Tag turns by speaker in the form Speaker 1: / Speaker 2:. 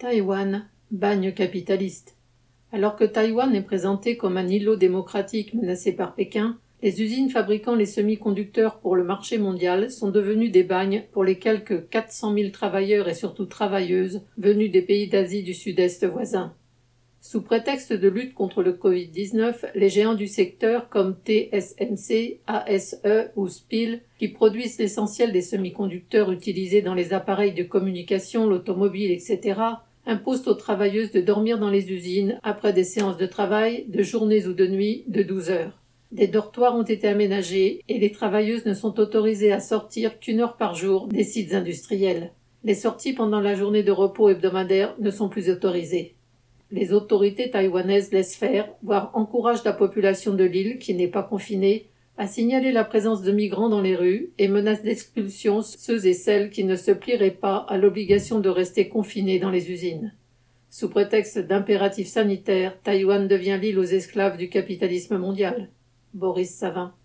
Speaker 1: Taïwan, bagne capitaliste. Alors que Taïwan est présenté comme un îlot démocratique menacé par Pékin, les usines fabriquant les semi-conducteurs pour le marché mondial sont devenues des bagnes pour les quelques 400 000 travailleurs et surtout travailleuses venus des pays d'Asie du Sud-Est voisins. Sous prétexte de lutte contre le Covid-19, les géants du secteur comme TSMC, ASE ou SPIL, qui produisent l'essentiel des semi-conducteurs utilisés dans les appareils de communication, l'automobile, etc., imposent aux travailleuses de dormir dans les usines après des séances de travail, de journées ou de nuits, de 12 heures. Des dortoirs ont été aménagés et les travailleuses ne sont autorisées à sortir qu'une heure par jour des sites industriels. Les sorties pendant la journée de repos hebdomadaire ne sont plus autorisées. Les autorités taïwanaises laissent faire, voire encouragent la population de l'île, qui n'est pas confinée, à signaler la présence de migrants dans les rues et menacent d'expulsion ceux et celles qui ne se plieraient pas à l'obligation de rester confinés dans les usines. Sous prétexte d'impératifs sanitaires, Taïwan devient l'île aux esclaves du capitalisme mondial. Boris Savin.